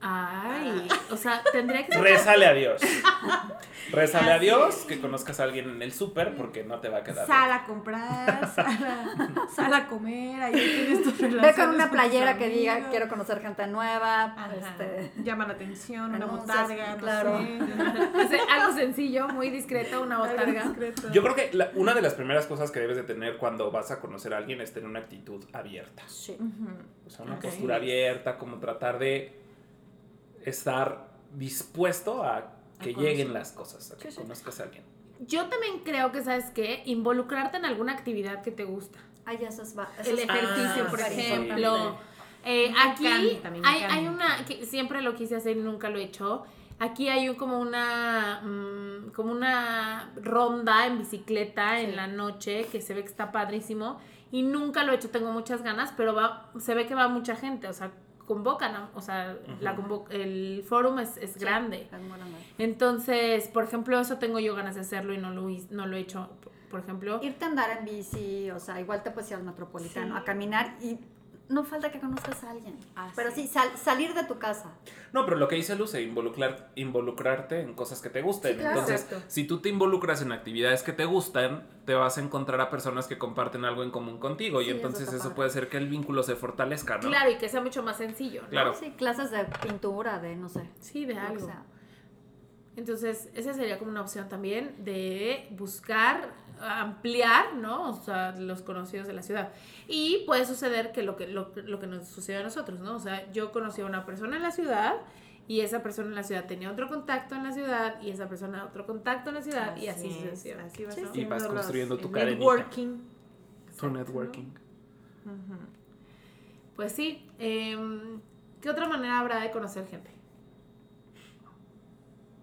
ay, o sea, tendría que ser Rézale a Dios. Rézale a Dios que conozcas a alguien en el súper porque no te va a quedar. Sal a comprar, sal a, sal a comer, ahí tienes tus Ve con una playera que diga, quiero conocer gente nueva, este... Llama la atención, una botarga, no claro. algo sencillo, muy discreto, una botarga. Yo creo que la- una de las primeras cosas que debes de tener cuando vas a conocer a alguien es tener una actitud abierta. Sí. O sea, una postura abierta, como tratar de estar dispuesto a que lleguen las cosas, a que Sí, sí. conozcas a alguien. Yo también creo que, ¿sabes qué? Involucrarte en alguna actividad que te gusta. Ay, eso es... va- eso El es ejercicio, Ah, por sí. ejemplo. Eh, aquí encanta, hay, hay una, que siempre lo quise hacer y nunca lo he hecho. Aquí hay un- como una mm, como una ronda en bicicleta en la noche que se ve que está padrísimo y nunca lo he hecho, tengo muchas ganas, pero va se ve que va mucha gente, o sea, convocan, o sea, la convo- el fórum es, es Sí, grande. Entonces, por ejemplo, eso tengo yo ganas de hacerlo y no lo, hice- no lo he hecho, por- por ejemplo. Irte a andar en bici, o sea, igual te puedes ir al metropolitano Sí. a caminar y no falta que conozcas a alguien. Ah, Pero sí. sí, sal- salir de tu casa. No, pero lo que dice Luce, involucrar, involucrarte en cosas que te gusten. Sí, claro. Entonces, Exacto. si tú te involucras en actividades que te gustan, te vas a encontrar a personas que comparten algo en común contigo. Sí, y entonces eso puede hacer que el vínculo se fortalezca, ¿no? Claro, y que sea mucho más sencillo, ¿no? Claro. Sí, clases de pintura, de no sé. Sí, de algo. sea. Entonces, esa sería como una opción también de buscar ampliar, ¿no? O sea, los conocidos de la ciudad. Y puede suceder que lo que, lo, lo que nos sucedió a nosotros, ¿no? O sea, yo conocí a una persona en la ciudad y esa persona en la ciudad tenía otro contacto en la ciudad y esa persona otro contacto en la ciudad y así es, sucesivamente. así Sí, Y vas los- construyendo tu el cadenita. Networking. Tu networking. Pues sí. em, ¿Qué otra manera habrá de conocer gente?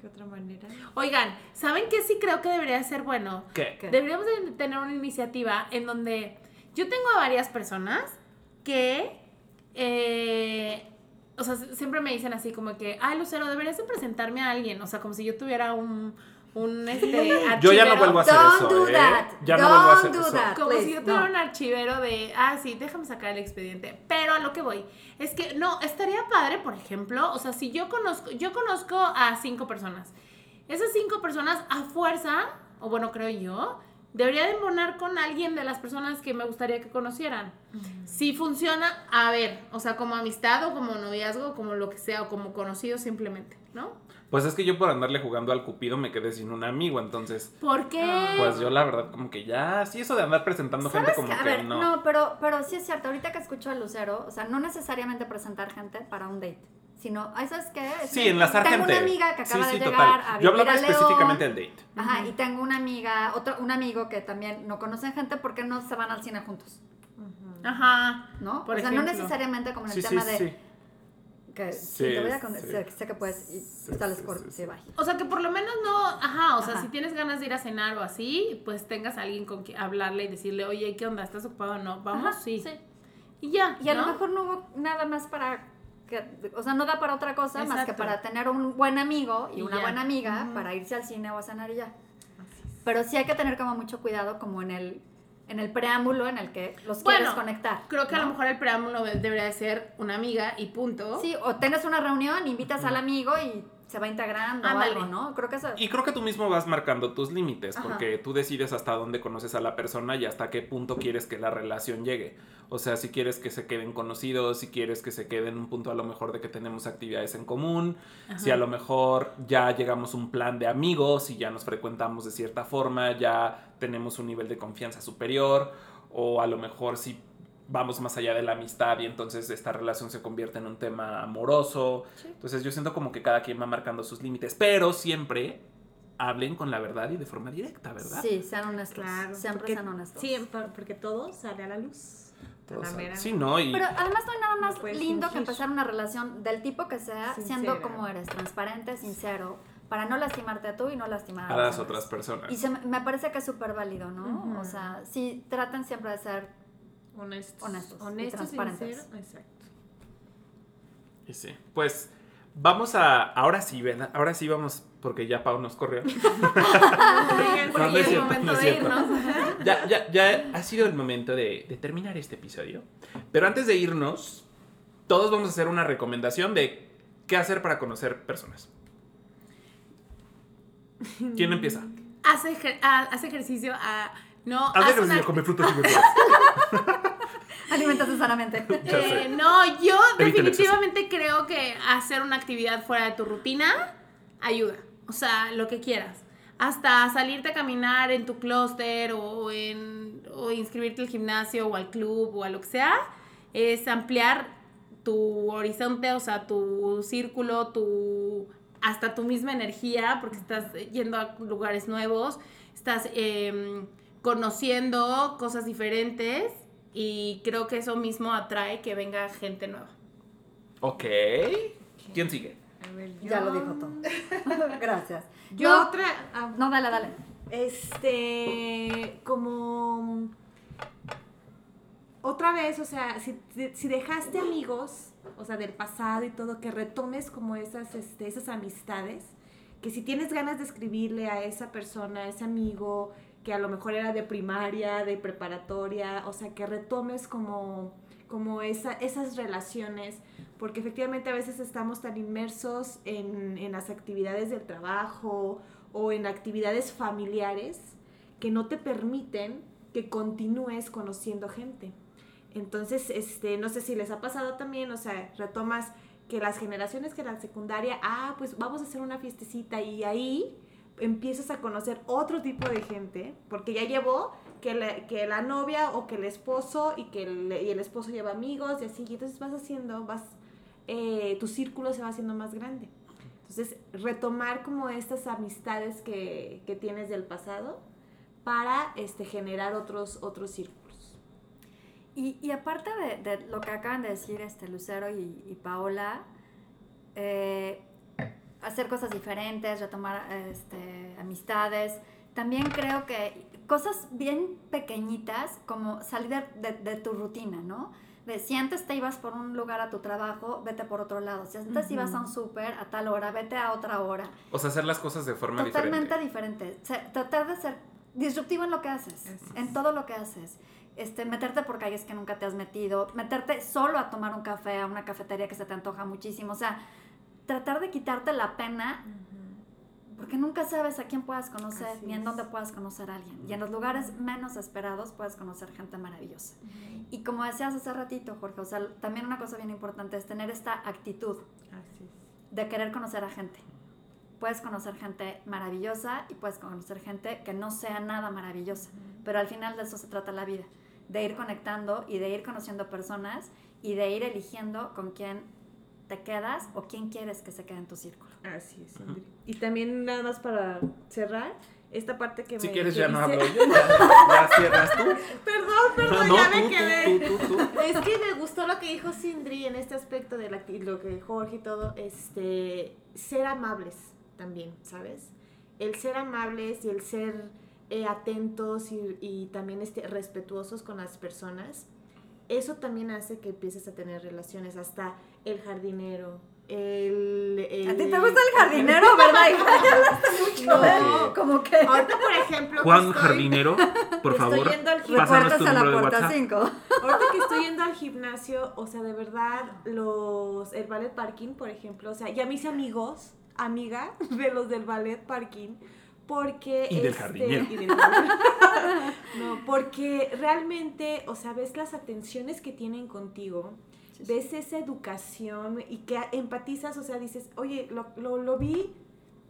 ¿Qué otra manera? Oigan, ¿saben qué sí creo que debería ser bueno? ¿Qué? ¿Qué? Deberíamos de tener una iniciativa en donde yo tengo a varias personas que, eh, o sea, siempre me dicen así como que, ay, Lucero, deberías de presentarme a alguien, o sea, como si yo tuviera un, un este, Yo ya no archivero. vuelvo a hacer Don't eso, do ¿eh? that. Ya no vuelvo a Don't hacer do eso. that. Como Please, si yo tuviera no. un archivero de, ah, sí, déjame sacar el expediente. Pero a lo que voy, es que no, estaría padre, por ejemplo, o sea, si yo conozco, yo conozco a cinco personas. Esas cinco personas a fuerza, o bueno, creo yo, debería de embonar con alguien de las personas que me gustaría que conocieran. Si funciona, a ver, o sea, como amistad o como noviazgo, como lo que sea, o como conocido simplemente, ¿no? Pues es que yo por andarle jugando al cupido me quedé sin un amigo, entonces. ¿Por qué? Pues yo la verdad como que ya, sí, eso de andar presentando gente ¿Sabes como qué? A que ver, no. no, pero, pero sí es cierto. Ahorita que escucho a Lucero, o sea, no necesariamente presentar gente para un date, sino, ¿sabes qué? Sí, que enlazar tengo gente. una amiga que Sí, acaba sí, de total. llegar a Yo hablaba a León. específicamente del date. Ajá, y tengo una amiga, otro, un amigo que también no conocen gente porque no se van al cine juntos, Ajá. ¿no? Por o sea, no necesariamente como en el Sí, sí, tema de sí. que sí, Sí, te voy a sí. sé, sé que puedes y Sí, está el sí, sí, sí, sí. O sea, que por lo menos no, ajá, o sea, si tienes ganas de ir a cenar o así, pues tengas a alguien con quien hablarle y decirle, oye, ¿qué onda? ¿Estás ocupado o no? Vamos, Ajá, sí. Y ya. Y a ¿no? lo mejor no hubo nada más para que, o sea, no da para otra cosa más que para tener un buen amigo y, Y una ya. buena amiga para irse al cine o a cenar y ya. Pero sí hay que tener como mucho cuidado como en el en el preámbulo en el que los Bueno, quieres conectar. Creo que a lo mejor el preámbulo de- debería de ser una amiga y punto. Sí, o tienes una reunión, invitas al amigo y se va integrando o algo, ¿no? Creo que eso... Y creo que tú mismo vas marcando tus límites, Ajá. porque tú decides hasta dónde conoces a la persona y hasta qué punto quieres que la relación llegue. O sea, si quieres que se queden conocidos, si quieres que se quede en un punto a lo mejor de que tenemos actividades en común, si a lo mejor ya llegamos a un plan de amigos y ya nos frecuentamos de cierta forma, ya tenemos un nivel de confianza superior, o a lo mejor si vamos más allá de la amistad y entonces esta relación se convierte en un tema amoroso. Entonces yo siento como que cada quien va marcando sus límites, pero siempre hablen con la verdad y de forma directa, ¿verdad? Sí, sean honestos. Claro. Porque- sean honestos. Sí, por- porque todo sale a la luz. La. Sí, ¿no? Y Pero además no hay nada más No lindo que empezar una relación del tipo que sea, siendo como eres, transparente, sincero, para no lastimarte a tú y no lastimar a las otras personas. Y se me- parece que es súper válido, ¿no? O sea, sí, traten siempre de ser Honestos. Honestos y transparentes. sinceros, Exacto. Y sí. Pues vamos a. Ahora sí, ¿verdad? Ahora sí vamos, porque ya Pau nos corrió. No, no es cierto, momento no es de cierto. irnos. ya, ya, ya ha sido el momento de, de terminar este episodio. Pero antes de irnos, todos vamos a hacer una recomendación de qué hacer para conocer personas. ¿Quién empieza? Haz, ejer- haz ejercicio. ah, no, haz ejercicio, una- come frutas y verduras. alimentate sanamente. Ya Eh, no, yo definitivamente creo que hacer una actividad fuera de tu rutina ayuda. O sea, lo que quieras. Hasta salirte a caminar en tu clúster o, en, o inscribirte al gimnasio o al club o a lo que sea, es ampliar tu horizonte, o sea, tu círculo, tu hasta tu misma energía, porque estás yendo a lugares nuevos, estás em, conociendo cosas diferentes y creo que eso mismo atrae que venga gente nueva. Ok. ¿Quién sigue? A ver, Ya lo dijo todo. Gracias. Yo No, otra. ah, No, dale, dale. Este, como otra vez, o sea, si, si dejaste amigos, o sea, del pasado y todo, que retomes como esas, este, esas amistades, que si tienes ganas de escribirle a esa persona, a ese amigo, que a lo mejor era de primaria, de preparatoria, o sea, que retomes como, como esa, esas relaciones, porque efectivamente a veces estamos tan inmersos en, en las actividades del trabajo o en actividades familiares que no te permiten que continúes conociendo gente. Entonces, este, no sé si les ha pasado también, o sea, retomas que las generaciones que la secundaria, ah, pues vamos a hacer una fiestecita y ahí empiezas a conocer otro tipo de gente, porque ya llevó que la, que la novia o que el esposo y que el, y el esposo lleva amigos y así, y entonces vas haciendo, vas, eh, tu círculo se va haciendo más grande. Entonces, retomar como estas amistades que, que tienes del pasado para este, generar otros, otros círculos. Y, y aparte de, de lo que acaban de decir este Lucero y, y Paola, eh, hacer cosas diferentes, retomar este, amistades, también creo que cosas bien pequeñitas como salir de, de- de tu rutina, ¿no? De si antes te ibas por un lugar a tu trabajo, vete por otro lado. Si antes ibas a un súper a tal hora, vete a otra hora. O sea, hacer las cosas de forma Totalmente diferente. diferente. Tratar de ser disruptivo en lo que haces, en todo lo que haces. Este, meterte por calles que nunca te has metido, meterte solo a tomar un café a una cafetería que se te antoja muchísimo. O sea, tratar de quitarte la pena porque nunca sabes a quién puedas conocer Así ni en es. dónde puedas conocer a alguien. Y en los lugares menos esperados puedes conocer gente maravillosa. Y como decías hace ratito, Jorge, o sea, también una cosa bien importante es tener esta actitud Así es. de querer conocer a gente. Puedes conocer gente maravillosa y puedes conocer gente que no sea nada maravillosa, pero al final de eso se trata la vida, de ir conectando y de ir conociendo personas y de ir eligiendo con quién te quedas o quién quieres que se quede en tu círculo. Así es, Andri. Y también nada más para cerrar, esta parte que Si me quieres que ya no hablo yo. Ya, cierras tú. Perdón, perdón, no, ya me quedé. tú, tú, tú, tú. Es que me gustó lo que dijo Sindri en este aspecto de la, lo que Jorge y todo, este, ser amables también, ¿sabes? El ser amables y el ser eh, atentos y, y también este, respetuosos con las personas, eso también hace que empieces a tener relaciones, hasta el jardinero, el... el- ¿A ti te gusta el jardinero, verdad? hija? Mucho No. Como que Ahorita, por ejemplo, Juan estoy- Jardinero, por estoy favor, yendo al pásanos recuerdas a la puerta WhatsApp. 5. Ahorita que estoy yendo al gimnasio, o sea, de verdad, los, el ballet parking, por ejemplo, o sea, ya me hice amigos amiga de los del ballet parking porque Y del este, jardinero. y del jardinero. no, porque realmente, o sea, ves las atenciones que tienen contigo, Sí, sí. ves esa educación y que empatizas, o sea, dices, oye, lo, lo, lo vi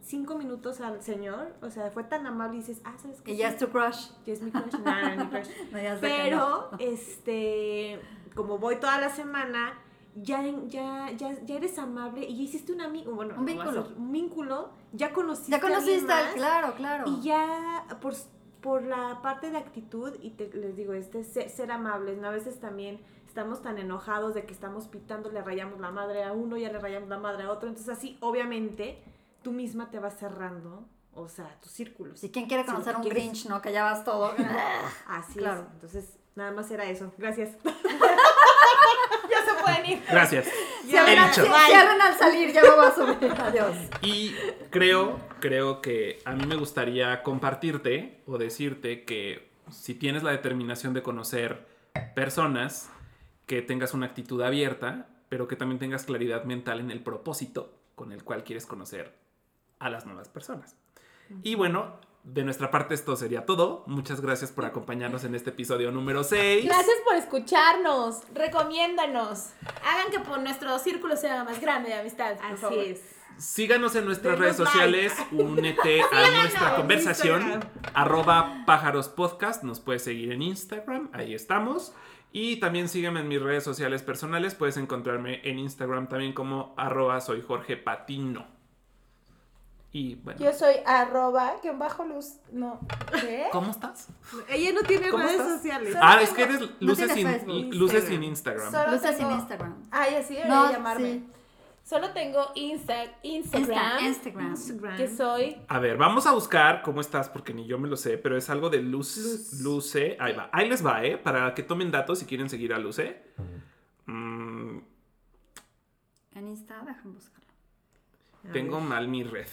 cinco minutos al señor, o sea, fue tan amable y dices, ah, ¿sabes qué? Y ya es tu crush. ya es mi crush. No, no es mi crush. No, ya sé que Pero, no. este, como voy toda la semana, ya, ya, ya, ya eres amable y ya hiciste un amigo, bueno, Un vínculo. un vínculo, ya conociste Ya a conociste, al- más, claro, claro. y ya por, por la parte de actitud, y te- les digo, este ser, ser amables, ¿no? A veces también estamos tan enojados de que estamos pitando, le rayamos la madre a uno, ya le rayamos la madre a otro, entonces así, obviamente, tú misma te vas cerrando, o sea, tus círculos. Si quien quiere Sí, conocer ¿qué un quieres? Grinch, ¿no? Que ya vas todo. Así Claro. es, entonces, nada más era eso, gracias. ya se pueden ir. Gracias. Cierren, al, cierren al salir, ya me voy a subir. Adiós. Y creo, creo que a mí me gustaría compartirte o decirte que si tienes la determinación de conocer personas, que tengas una actitud abierta, pero que también tengas claridad mental en el propósito con el cual quieres conocer a las nuevas personas. Y bueno, de nuestra parte esto sería todo. Muchas gracias por acompañarnos en este episodio número 6. Gracias por escucharnos. Recomiéndanos. Hagan que por nuestro círculo sea más grande de amistad. por Así favor. es. Síganos en nuestras Denos redes sociales, únete a nuestra conversación, Instagram. arroba pájaros podcast, nos puedes seguir en Instagram, ahí estamos. Y también sígueme en mis redes sociales personales, puedes encontrarme en Instagram también como arroba soy Jorge Patino. Y bueno, Yo soy arroba, guion bajo luz. No. ¿Qué? ¿cómo estás? Ella no tiene ¿Cómo redes estás? sociales. Solo Ah, tengo- es que eres luces, sin, luces sin Instagram. Instagram. Solo Luces tengo- en Instagram. Ay, así debería No, llamarme. sí. Solo tengo Insta Instagram. Insta- Instagram. Instagram. Que soy. A ver, vamos a buscar cómo estás, porque ni yo me lo sé, pero es algo de Luz, Luz. Luce. Ahí va. Ahí les va, ¿eh? Para que tomen datos si quieren seguir a Luce. Mm, En Insta, déjame buscarlo. A tengo mal mi red.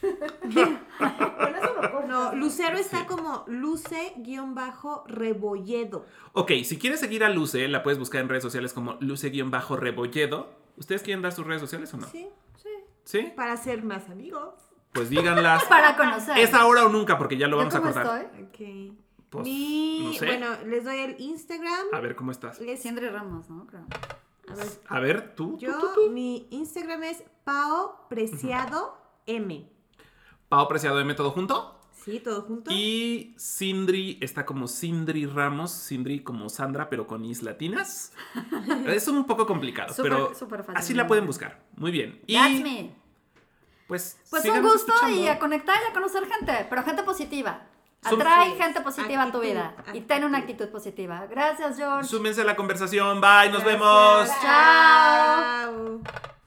Con eso lo corto. No, Lucero está Sí. como luce-rebolledo. Ok, si quieres seguir a Luce, la puedes buscar en redes sociales como Luce-Rebolledo. ¿Ustedes quieren dar sus redes sociales o no? Sí, sí. ¿Sí? Para ser más amigos. Pues díganlas. Para conocer. ¿Es ahora o nunca? Porque ya lo ¿Yo vamos a cortar. estoy? Ok. Pues, Mi, no sé. bueno, les doy el Instagram. A ver, ¿cómo estás? Es- Sindri Ramos, ¿no? Creo. a ver, A ver, tú. tú, yo, tú, tú. mi Instagram es Pao Preciado M. Pau Preciado de Método Junto. Sí, todo junto. Y Sindri está como Sindri Ramos, Sindri como Sandra, pero con is latinas. es un poco complicado, pero fácil. así la pueden buscar. Muy bien. Y That's me. pues, Pues un gusto escuchando. y a conectar y a conocer gente, pero gente positiva. Atrae gente positiva a tu Actitud, vida y ten una actitud positiva. Gracias, George. Súmense a la conversación. Bye, nos Gracias. vemos. Chao. Chao.